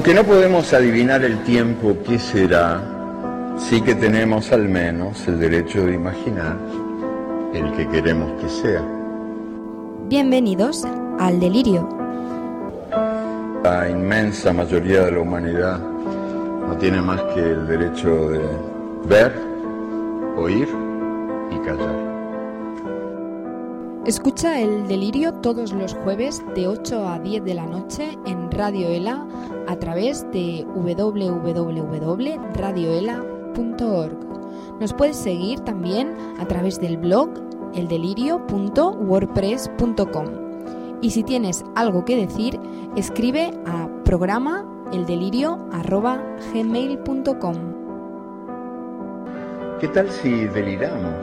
Aunque no podemos adivinar el tiempo que será, sí que tenemos al menos el derecho de imaginar el que queremos que sea. Bienvenidos al delirio. La inmensa mayoría de la humanidad no tiene más que el derecho de ver, oír y callar. Escucha el delirio todos los jueves de 8 a 10 de la noche en Radio Ela a través de www.radioela.org. Nos puedes seguir también a través del blog eldelirio.wordpress.com. Y si tienes algo que decir, escribe a programa eldelirio.gmail.com. ¿Qué tal si deliramos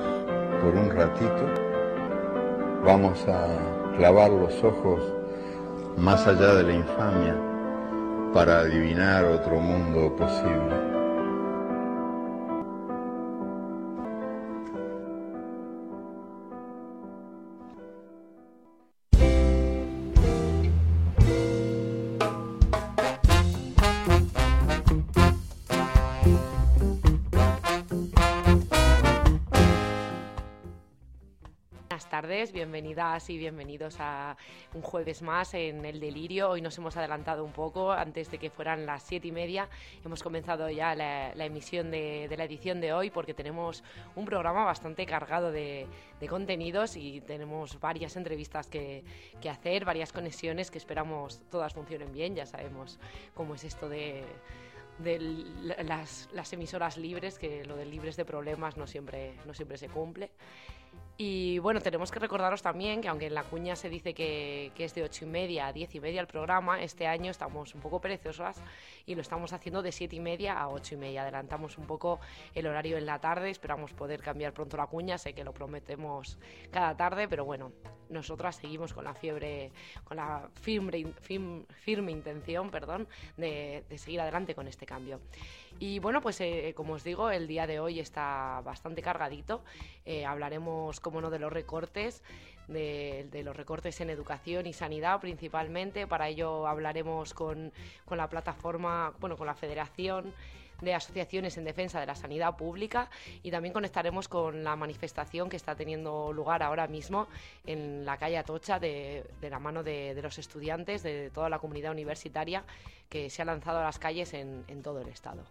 por un ratito? Vamos a clavar los ojos más allá de la infamia para adivinar otro mundo posible. Bienvenidas y bienvenidos a un jueves más en El Delirio. Hoy nos hemos adelantado un poco, antes de que fueran las siete y media. Hemos comenzado ya la, emisión de, la edición de hoy porque tenemos un programa bastante cargado de, contenidos y tenemos varias entrevistas que, hacer, varias conexiones que esperamos todas funcionen bien. Ya sabemos cómo es esto de las, las, emisoras libres, que lo de libres de problemas no siempre, no siempre se cumple. Y bueno, tenemos que recordaros también que aunque en la cuña se dice que, es de ocho y media a diez y media el programa, este año estamos un poco perezosas y lo estamos haciendo de siete y media a ocho y media. Adelantamos un poco el horario en la tarde, esperamos poder cambiar pronto la cuña, sé que lo prometemos cada tarde, pero bueno, nosotras seguimos con la fiebre, con la firme, firme, intención, perdón, de, de seguir adelante con este cambio. Y bueno, pues eh, como os digo, el día de hoy está bastante cargadito. Eh, hablaremos, como no, de los recortes, de, los recortes en educación y sanidad principalmente. Para ello hablaremos con, con la plataforma, bueno, con la Federación de asociaciones en defensa de la sanidad pública y también conectaremos con la manifestación que está teniendo lugar ahora mismo en la calle Atocha de, la mano de, los estudiantes de toda la comunidad universitaria que se ha lanzado a las calles en todo el estado.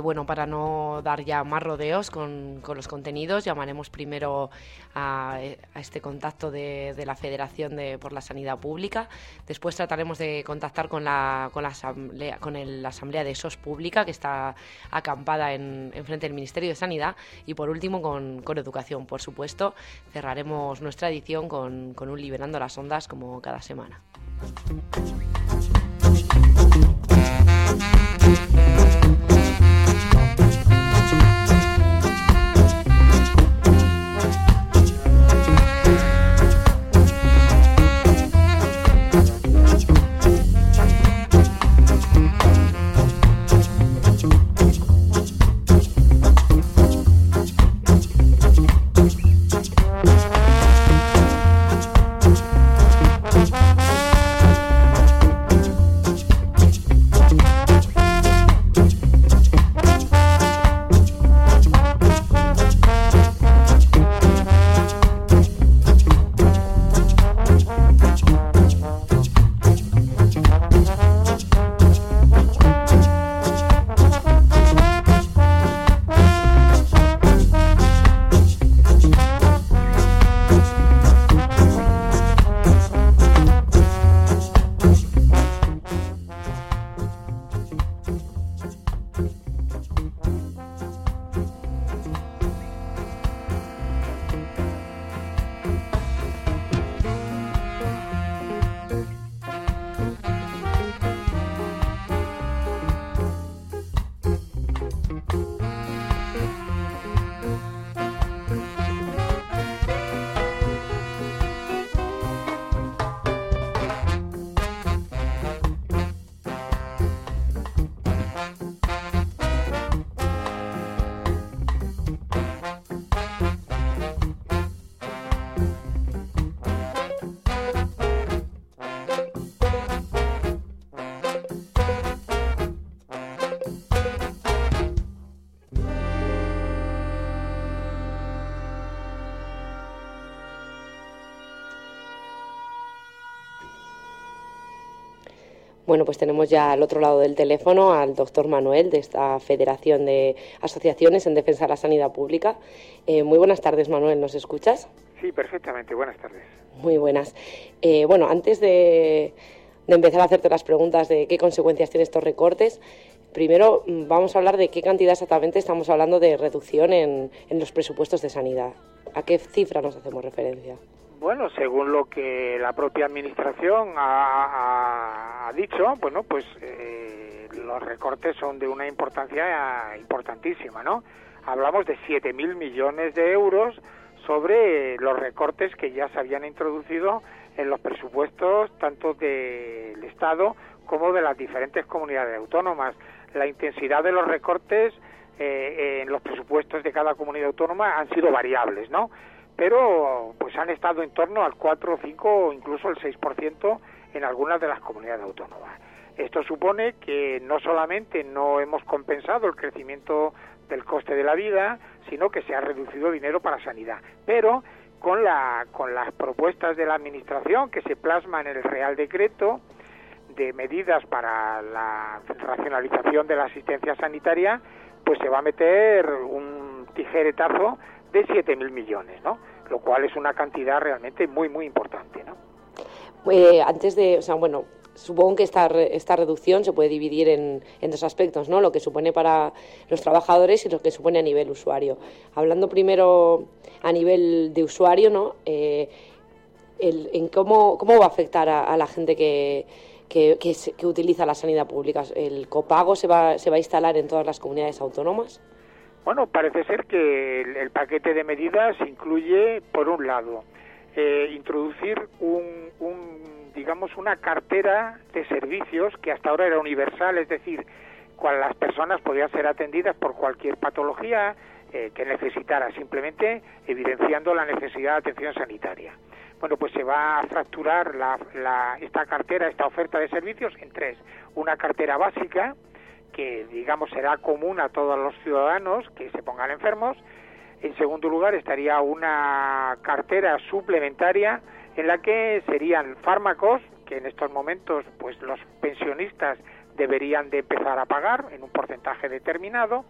Bueno, para no dar ya más rodeos con, los contenidos, llamaremos primero a, este contacto de, la Federación de, por la Sanidad Pública. Después trataremos de contactar con la, con la, asamblea, con la Asamblea de SOS Pública, que está acampada en, frente del Ministerio de Sanidad. Y por último, con, con Educación. Por supuesto, cerraremos nuestra edición con, con un Liberando las Ondas como cada semana. Bueno, pues tenemos ya al otro lado del teléfono al doctor Manuel de esta Federación de Asociaciones en Defensa de la Sanidad Pública. Eh, muy buenas tardes, Manuel, ¿nos escuchas? Sí, perfectamente, buenas tardes. Muy buenas. Eh, bueno, antes de, empezar a hacerte las preguntas de qué consecuencias tienen estos recortes, primero mm, vamos a hablar de qué cantidad exactamente estamos hablando de reducción en, en los presupuestos de sanidad. ¿A qué cifra nos hacemos referencia? Bueno, según lo que la propia administración ha, dicho, bueno, pues eh, los recortes son de una importancia importantísima, ¿no? Hablamos de 7.000 millones de euros sobre los recortes que ya se habían introducido en los presupuestos tanto del Estado como de las diferentes comunidades autónomas. La intensidad de los recortes eh, en los presupuestos de cada comunidad autónoma han sido variables, ¿no? Pero pues han estado en torno al 4, 5 o incluso el 6% en algunas de las comunidades autónomas. Esto supone que no solamente no hemos compensado el crecimiento del coste de la vida, sino que se ha reducido dinero para sanidad. Pero con, la, con las propuestas de la Administración que se plasman en el Real Decreto de medidas para la racionalización de la asistencia sanitaria, pues se va a meter un tijeretazo de 7.000 millones, ¿no? Lo cual es una cantidad realmente muy, muy importante, ¿no? Eh, antes de, o sea, bueno, supongo que esta, esta reducción se puede dividir en, en, dos aspectos, ¿no? Lo que supone para los trabajadores y lo que supone a nivel usuario. Hablando primero a nivel de usuario, ¿no? Eh, el, en cómo, cómo va a afectar a, la gente que, que, que, utiliza la sanidad pública. ¿El copago se va, se va a instalar en todas las comunidades autónomas? Bueno, parece ser que el, paquete de medidas incluye, por un lado, eh, introducir un, digamos, una cartera de servicios que hasta ahora era universal, es decir, cual las personas podían ser atendidas por cualquier patología eh, que necesitara, simplemente evidenciando la necesidad de atención sanitaria. Bueno, pues se va a fracturar esta cartera, esta oferta de servicios en tres. Una cartera básica, que digamos será común a todos los ciudadanos que se pongan enfermos. En segundo lugar estaría una cartera suplementaria en la que serían fármacos que en estos momentos pues los pensionistas deberían de empezar a pagar en un porcentaje determinado.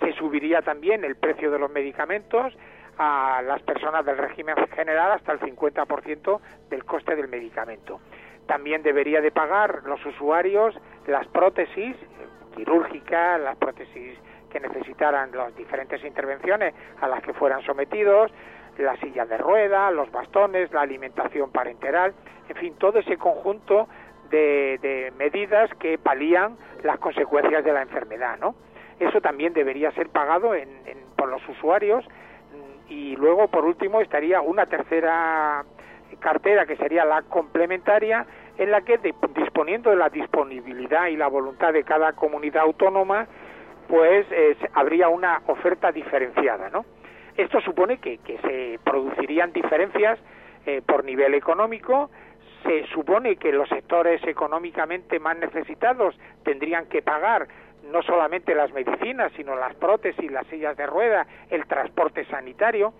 Se subiría también el precio de los medicamentos a las personas del régimen general hasta el 50% del coste del medicamento. También debería de pagar los usuarios las prótesis quirúrgica, las prótesis que necesitaran las diferentes intervenciones a las que fueran sometidos, las sillas de rueda, los bastones, la alimentación parenteral, en fin, todo ese conjunto de, medidas que palían las consecuencias de la enfermedad, ¿no? Eso también debería ser pagado por los usuarios y luego, por último, estaría una tercera cartera que sería la complementaria en la que disponiendo de la disponibilidad y la voluntad de cada comunidad autónoma, pues habría una oferta diferenciada, ¿no? Esto supone que, se producirían diferencias eh, por nivel económico, se supone que los sectores económicamente más necesitados tendrían que pagar no solamente las medicinas, sino las prótesis, las sillas de rueda, el transporte sanitario,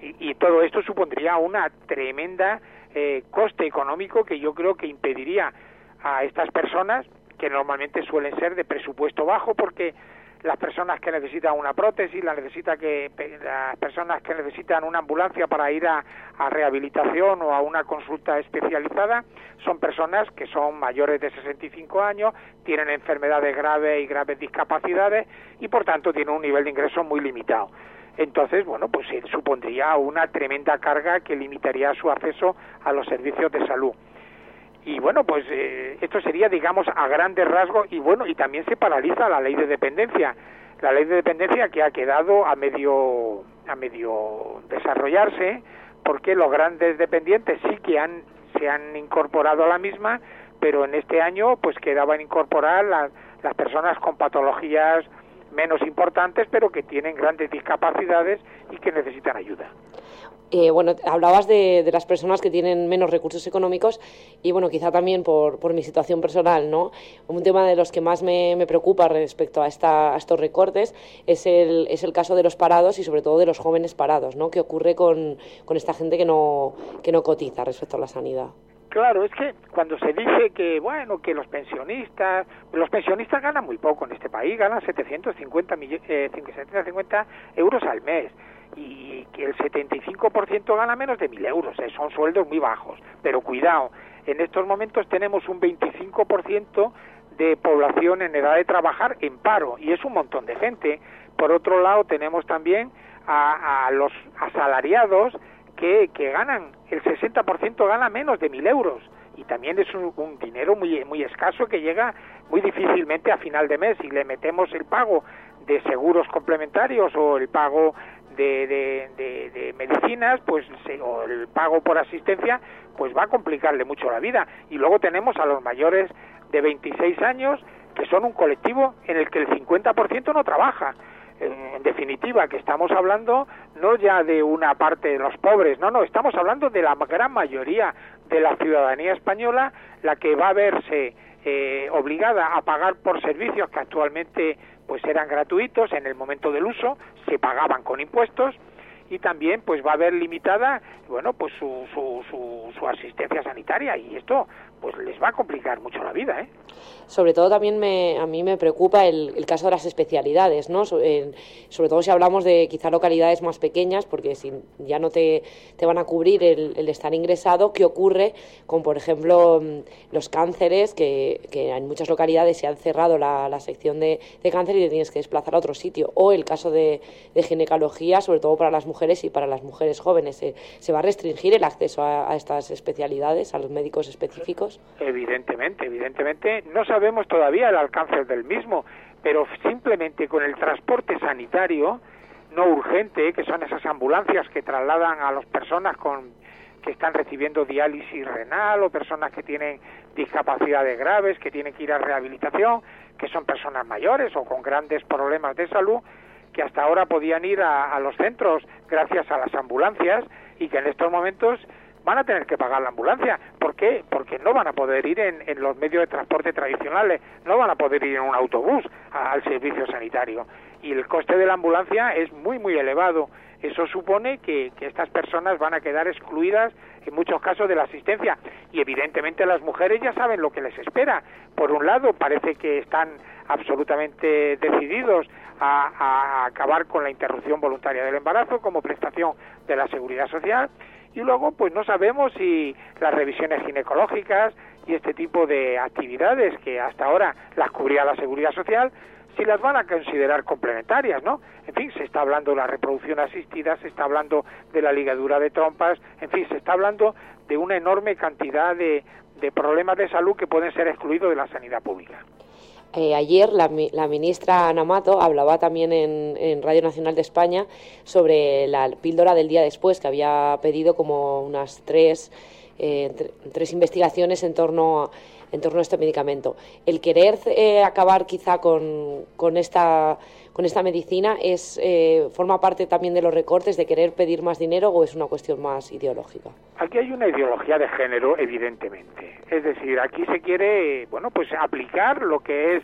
y todo esto supondría una tremenda eh, coste económico que yo creo que impediría a estas personas, que normalmente suelen ser de presupuesto bajo, porque las personas que necesitan una prótesis, la necesita que, las personas que necesitan una ambulancia para ir a, a, rehabilitación o a una consulta especializada, son personas que son mayores de 65 años, tienen enfermedades graves y graves discapacidades y por tanto tienen un nivel de ingreso muy limitado entonces, bueno, pues supondría una tremenda carga que limitaría su acceso a los servicios de salud. Y bueno, pues eh, esto sería, digamos, a grandes rasgos y bueno, y también se paraliza la ley de dependencia. La ley de dependencia que ha quedado a medio, a medio desarrollarse porque los grandes dependientes sí que han, se han incorporado a la misma, pero en este año pues quedaban incorporar las personas con patologías menos importantes, pero que tienen grandes discapacidades y que necesitan ayuda. Eh, bueno, hablabas de, las personas que tienen menos recursos económicos y, bueno, quizá también por, por mi situación personal, ¿no? Un tema de los que más me, me preocupa respecto a, esta, a, estos recortes es el, es el caso de los parados y, sobre todo, de los jóvenes parados, ¿no? ¿Qué ocurre con, con esta gente que no, que no cotiza respecto a la sanidad? Claro, es que cuando se dice que, bueno, que los pensionistas, los pensionistas ganan muy poco en este país, ganan 750, eh, 750 euros al mes y que el 75% gana menos de 1.000 euros, eh, son sueldos muy bajos. Pero cuidado, en estos momentos tenemos un 25% de población en edad de trabajar en paro y es un montón de gente. Por otro lado, tenemos también a, a los asalariados que, que ganan, el 60% gana menos de 1.000 euros y también es un, dinero muy, muy escaso que llega muy difícilmente a final de mes y le metemos el pago de seguros complementarios o el pago de, de, de, medicinas, pues o el pago por asistencia, pues va a complicarle mucho la vida. Y luego tenemos a los mayores de 26 años, que son un colectivo en el que el 50% no trabaja. En definitiva, que estamos hablando no ya de una parte de los pobres, no, no, estamos hablando de la gran mayoría de la ciudadanía española, la que va a verse eh, obligada a pagar por servicios que actualmente pues eran gratuitos en el momento del uso, se pagaban con impuestos y también pues va a haber limitada bueno pues su, su, su, su asistencia sanitaria y esto pues les va a complicar mucho la vida ¿eh? sobre todo también me, a mí me preocupa el, el caso de las especialidades, ¿no? sobre todo si hablamos de quizá localidades más pequeñas, porque si ya no te, te van a cubrir el, estar ingresado, ¿qué ocurre con, por ejemplo, mm, los cánceres, que, que en muchas localidades se han cerrado la, la sección de, de, cáncer y te tienes que desplazar a otro sitio? O el caso de, de ginecología, sobre todo para las mujeres y para las mujeres jóvenes. ¿Se, se va a restringir el acceso a estas especialidades, a los médicos específicos? Evidentemente, evidentemente. No sabemos todavía el alcance del mismo, pero simplemente con el transporte sanitario no urgente, que son esas ambulancias que trasladan a las personas con que están recibiendo diálisis renal o personas que tienen discapacidades graves, que tienen que ir a rehabilitación, que son personas mayores o con grandes problemas de salud, que hasta ahora podían ir a los centros gracias a las ambulancias y que en estos momentos van a tener que pagar la ambulancia. ¿Por qué? Porque no van a poder ir en, los medios de transporte tradicionales, no van a poder ir en un autobús al servicio sanitario. Y el coste de la ambulancia es muy, muy elevado. Eso supone que estas personas van a quedar excluidas en muchos casos de la asistencia. Y evidentemente las mujeres ya saben lo que les espera. Por un lado, parece que están absolutamente decididos a, a, acabar con la interrupción voluntaria del embarazo como prestación de la seguridad social y luego pues no sabemos si las revisiones ginecológicas y este tipo de actividades que hasta ahora las cubría la seguridad social si las van a considerar complementarias, ¿no? En fin, se está hablando de la reproducción asistida, se está hablando de la ligadura de trompas, en fin, se está hablando de una enorme cantidad de, de problemas de salud que pueden ser excluidos de la sanidad pública. Eh, ayer la, la, ministra Ana Mato hablaba también en, en, Radio Nacional de España sobre la píldora del día después, que había pedido como unas tres, eh, tres investigaciones en torno, a, en torno a este medicamento. El querer eh, acabar quizá con, con esta con esta medicina es eh, forma parte también de los recortes de querer pedir más dinero o es una cuestión más ideológica? Aquí hay una ideología de género, evidentemente. Es decir, aquí se quiere, bueno, pues aplicar lo que es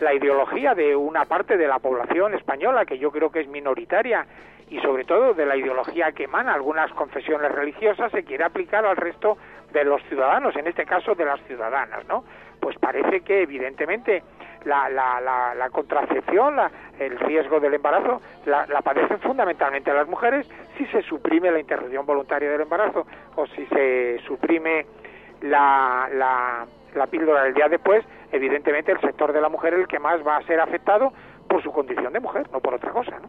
la ideología de una parte de la población española que yo creo que es minoritaria y sobre todo de la ideología que emana algunas confesiones religiosas se quiere aplicar al resto de los ciudadanos, en este caso de las ciudadanas, ¿no? Pues parece que evidentemente la, la, la, la contracepción, el riesgo del embarazo, la, padecen fundamentalmente las mujeres si se suprime la interrupción voluntaria del embarazo o si se suprime la, la, la píldora del día después, evidentemente el sector de la mujer es el que más va a ser afectado por su condición de mujer, no por otra cosa. ¿no?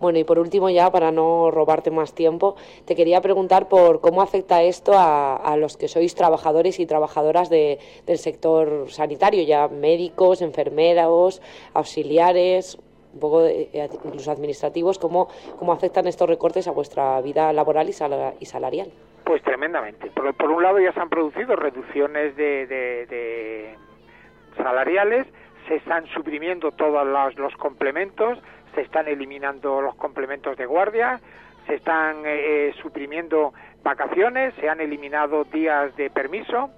Bueno, y por último, ya para no robarte más tiempo, te quería preguntar por cómo afecta esto a, a los que sois trabajadores y trabajadoras de, del sector sanitario, ya médicos, enfermeros, auxiliares, un poco de, eh, incluso administrativos, cómo, cómo afectan estos recortes a vuestra vida laboral y, sal, y salarial. Pues tremendamente. Por, por, un lado ya se han producido reducciones de, de, salariales, se están suprimiendo todos los, los complementos, se están eliminando los complementos de guardia, se están eh, suprimiendo vacaciones, se han eliminado días de permiso.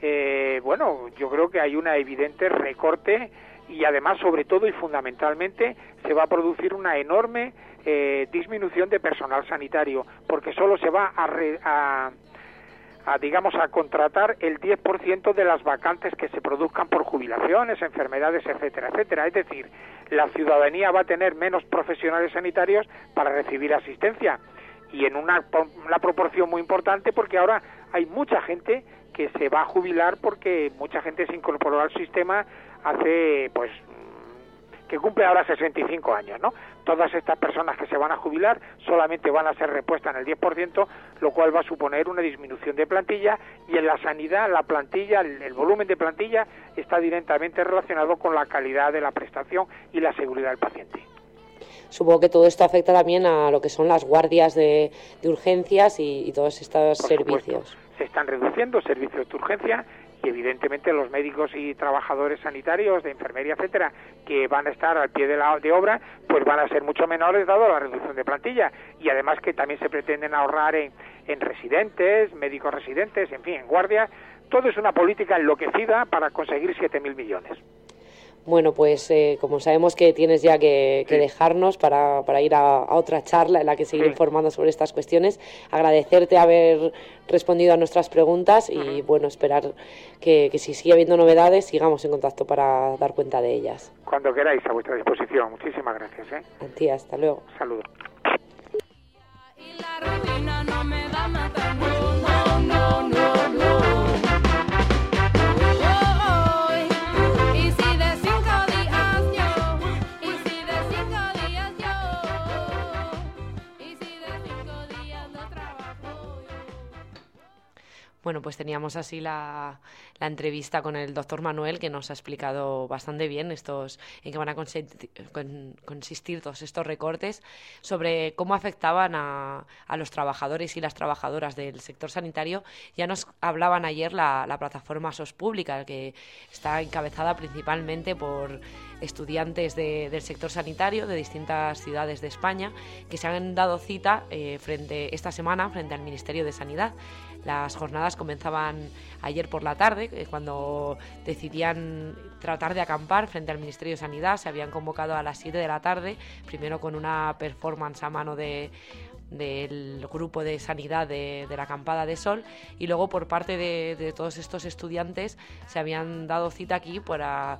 Eh, bueno, yo creo que hay una evidente recorte y además, sobre todo y fundamentalmente, se va a producir una enorme eh, disminución de personal sanitario, porque solo se va a, re, a, a digamos a contratar el 10% de las vacantes que se produzcan por jubilaciones, enfermedades, etcétera, etcétera. Es decir, la ciudadanía va a tener menos profesionales sanitarios para recibir asistencia y en una, una proporción muy importante porque ahora hay mucha gente que se va a jubilar porque mucha gente se incorporó al sistema hace pues que cumple ahora 65 años, ¿no? Todas estas personas que se van a jubilar solamente van a ser repuestas en el 10%, lo cual va a suponer una disminución de plantilla y en la sanidad la plantilla, el, volumen de plantilla está directamente relacionado con la calidad de la prestación y la seguridad del paciente. Supongo que todo esto afecta también a lo que son las guardias de, urgencias y, todos estos servicios. Se están reduciendo servicios de urgencia y evidentemente los médicos y trabajadores sanitarios de enfermería etcétera que van a estar al pie de la de obra pues van a ser mucho menores dado la reducción de plantilla. Y además que también se pretenden ahorrar en, en residentes médicos residentes en fin en guardia. Todo es una política enloquecida para conseguir 7.000 millones bueno, pues eh, como sabemos que tienes ya que, dejarnos para, para, ir a, otra charla en la que seguir informando sobre estas cuestiones, agradecerte haber respondido a nuestras preguntas y bueno, esperar que, si sigue habiendo novedades sigamos en contacto para dar cuenta de ellas. Cuando queráis, a vuestra disposición. Muchísimas gracias. ¿eh? A ti, hasta luego. Saludos. Bueno, pues teníamos así la, entrevista con el doctor Manuel, que nos ha explicado bastante bien estos, en qué van a consistir, todos estos recortes, sobre cómo afectaban a, los trabajadores y las trabajadoras del sector sanitario. Ya nos hablaban ayer la, plataforma SOS Pública, que está encabezada principalmente por estudiantes del sector sanitario de distintas ciudades de España que se han dado cita eh, frente esta semana frente al Ministerio de Sanidad las jornadas comenzaban ayer por la tarde, eh, cuando decidían tratar de acampar frente al Ministerio de Sanidad. Se habían convocado a las 7 de la tarde, primero con una performance a mano de del grupo de sanidad de, la acampada de sol y luego por parte de, todos estos estudiantes se habían dado cita aquí para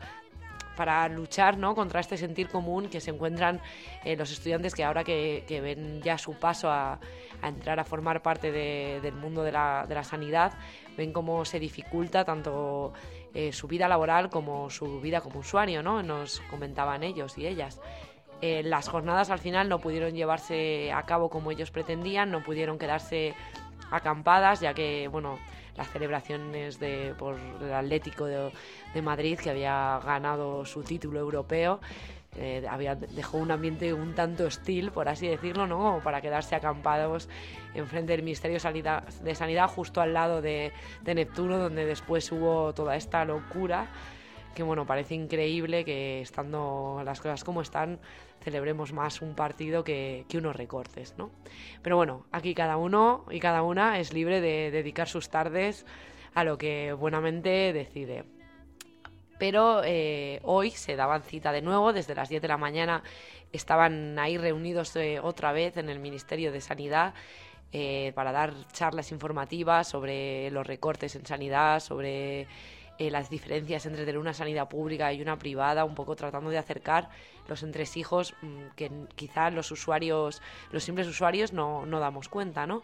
para luchar ¿no? contra este sentir común que se encuentran eh, los estudiantes que ahora que, ven ya su paso a, entrar a formar parte del mundo de la, de la, sanidad, ven cómo se dificulta tanto eh, su vida laboral como su vida como usuario, ¿no? nos comentaban ellos y ellas. Eh, las jornadas al final no pudieron llevarse a cabo como ellos pretendían, no pudieron quedarse acampadas, ya que, bueno, las celebraciones de, por el Atlético de, Madrid, que había ganado su título europeo. Eh, había, dejó un ambiente un tanto hostil, por así decirlo, ¿no? para quedarse acampados enfrente del Ministerio de Sanidad, justo al lado de, de Neptuno, donde después hubo toda esta locura que bueno, parece increíble que estando las cosas como están, celebremos más un partido que, unos recortes, ¿no? Pero bueno, aquí cada uno y cada una es libre de dedicar sus tardes a lo que buenamente decide. Pero eh, hoy se daban cita de nuevo, desde las 10 de la mañana estaban ahí reunidos eh, otra vez en el Ministerio de Sanidad eh, para dar charlas informativas sobre los recortes en sanidad, sobre eh, las diferencias entre una sanidad pública y una privada, un poco tratando de acercar los entresijos mm, que quizás los usuarios, los simples usuarios no, no damos cuenta, ¿no?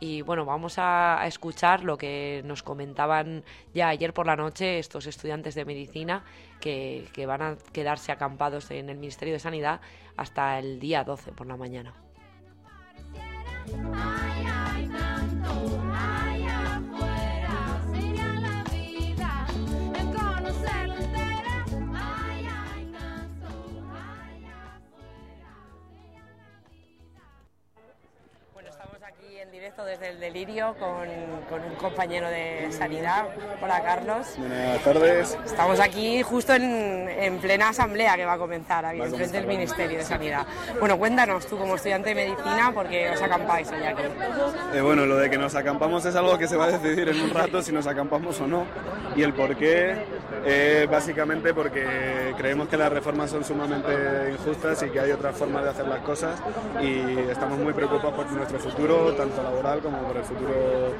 Y bueno, vamos a, escuchar lo que nos comentaban ya ayer por la noche estos estudiantes de medicina que, que van a quedarse acampados en el Ministerio de Sanidad hasta el día 12 por la mañana. Desde el delirio con, un compañero de sanidad. Hola Carlos. Buenas tardes. Estamos aquí justo en, plena asamblea que va a comenzar aquí, frente del Ministerio de Sanidad. Bueno, cuéntanos tú como estudiante de medicina por qué os acampáis hoy aquí. Eh, bueno, lo de que nos acampamos es algo que se va a decidir en un rato si nos acampamos o no. Y el por qué Eh, básicamente porque creemos que las reformas son sumamente injustas y que hay otras formas de hacer las cosas y estamos muy preocupados por nuestro futuro, tanto laboral como por el futuro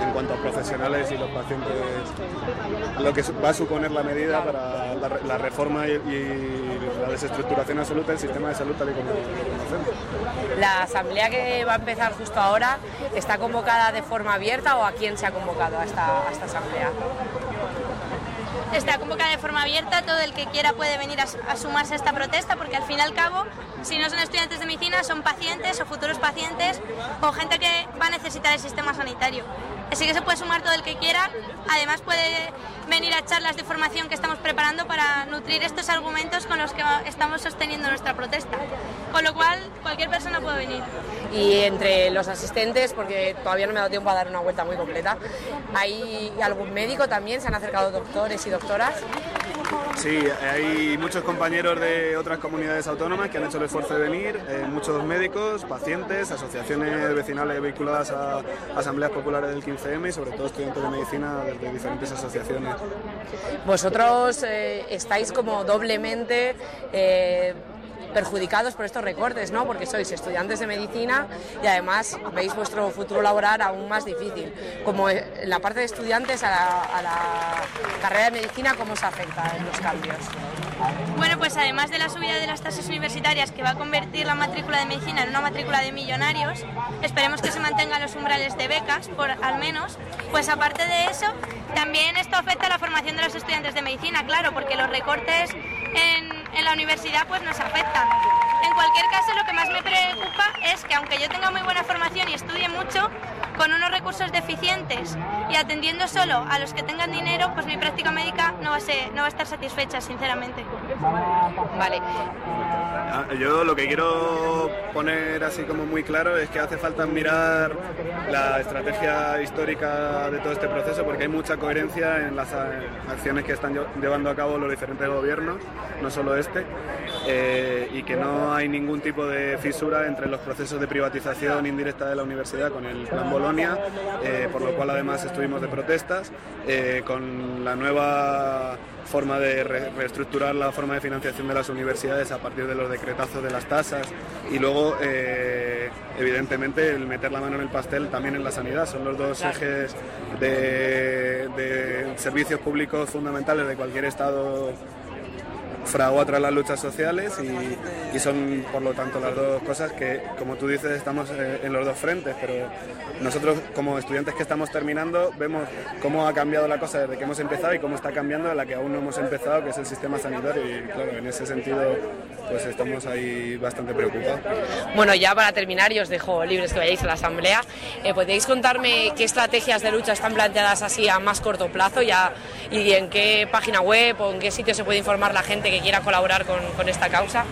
en cuanto a profesionales y los pacientes, lo que va a suponer la medida para la, reforma y, la desestructuración absoluta del sistema de salud tal y como lo conocemos. La asamblea que va a empezar justo ahora está convocada de forma abierta o a quién se ha convocado a esta asamblea? Está convocada de forma abierta, todo el que quiera puede venir a, sumarse a esta protesta porque al fin y al cabo, si no son estudiantes de medicina, son pacientes o futuros pacientes o gente que va a necesitar el sistema sanitario. Así que se puede sumar todo el que quiera, además puede venir a charlas de formación que estamos preparando para nutrir estos argumentos con los que estamos sosteniendo nuestra protesta. Con lo cual, cualquier persona puede venir. Y entre los asistentes, porque todavía no me ha dado tiempo a dar una vuelta muy completa, ¿hay algún médico también? ¿Se han acercado doctores y doctoras? Sí, hay muchos compañeros de otras comunidades autónomas que han hecho el esfuerzo de venir, eh, muchos médicos, pacientes, asociaciones vecinales vinculadas a asambleas populares del 15M y sobre todo estudiantes de medicina de diferentes asociaciones. Vosotros eh, estáis como doblemente... Eh, perjudicados por estos recortes, ¿no? Porque sois estudiantes de medicina y además veis vuestro futuro laboral aún más difícil. Como la parte de estudiantes a la, carrera de medicina, ¿cómo se afecta en los cambios? Bueno, pues además de la subida de las tasas universitarias que va a convertir la matrícula de medicina en una matrícula de millonarios, esperemos que se mantengan los umbrales de becas, por al menos, pues aparte de eso, también esto afecta a la formación de los estudiantes de medicina, claro, porque los recortes en en la universidad pues nos afecta. En cualquier caso, lo que más me preocupa es que aunque yo tenga muy buena formación y estudie mucho, con unos recursos deficientes y atendiendo solo a los que tengan dinero, pues mi práctica médica no va a, ser, no va a estar satisfecha, sinceramente. Vale. Ah, yo lo que quiero poner así como muy claro es que hace falta mirar la estrategia histórica de todo este proceso porque hay mucha coherencia en las acciones que están llevando a cabo los diferentes gobiernos, no solo este, eh, y que no hay ningún tipo de fisura entre los procesos de privatización indirecta de la universidad con el plan Bolonia, eh, por lo cual además estuvimos de protestas, eh, con la nueva forma de reestructurar la forma de financiación de las universidades a partir de los decretazos de las tasas y luego evidentemente el meter la mano en el pastel también en la sanidad. Son los dos ejes de, de servicios públicos fundamentales de cualquier estado fragua tras las luchas sociales y, son por lo tanto las dos cosas que, como tú dices, estamos eh, en los dos frentes, pero nosotros como estudiantes que estamos terminando vemos cómo ha cambiado la cosa desde que hemos empezado y cómo está cambiando la que aún no hemos empezado, que es el sistema sanitario y claro, en ese sentido pues estamos ahí bastante preocupados. Bueno, ya para terminar y os dejo libres que vayáis a la asamblea, eh, ¿podéis contarme qué estrategias de lucha están planteadas así a más corto plazo ya, y en qué página web o en qué sitio se puede informar la gente que quiera colaborar con, con esta causa?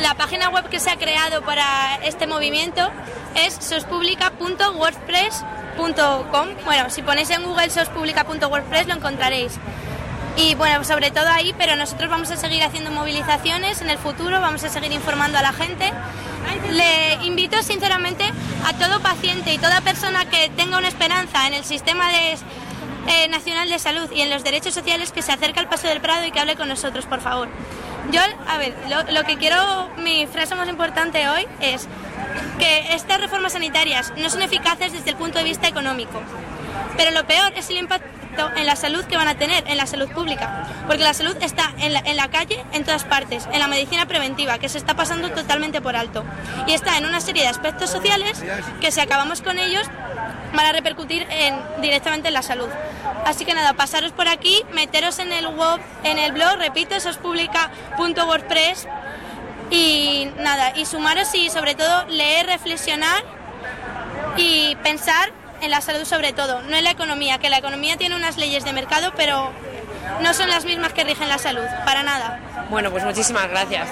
La página web que se ha creado para este movimiento es sospublica.wordpress.com. Bueno, si ponéis en Google sospublica.wordpress lo encontraréis. Y bueno, sobre todo ahí, pero nosotros vamos a seguir haciendo movilizaciones en el futuro, vamos a seguir informando a la gente. Le invito sinceramente a todo paciente y toda persona que tenga una esperanza en el sistema de, eh, nacional de Salud y en los derechos sociales que se acerque al Paso del Prado y que hable con nosotros, por favor. Yo, a ver, lo, que quiero, mi frase más importante hoy es que estas reformas sanitarias no son eficaces desde el punto de vista económico, pero lo peor es el impacto en la salud que van a tener, en la salud pública, porque la salud está en la, en la calle, en todas partes, en la medicina preventiva, que se está pasando totalmente por alto, y está en una serie de aspectos sociales que si acabamos con ellos van a repercutir en, directamente en la salud. Así que nada, pasaros por aquí, meteros en el web, en el blog, repito, eso es publica.wordpress y nada, y sumaros y sobre todo leer, reflexionar y pensar en la salud sobre todo, no en la economía, que la economía tiene unas leyes de mercado, pero no son las mismas que rigen la salud, para nada. Bueno, pues muchísimas gracias.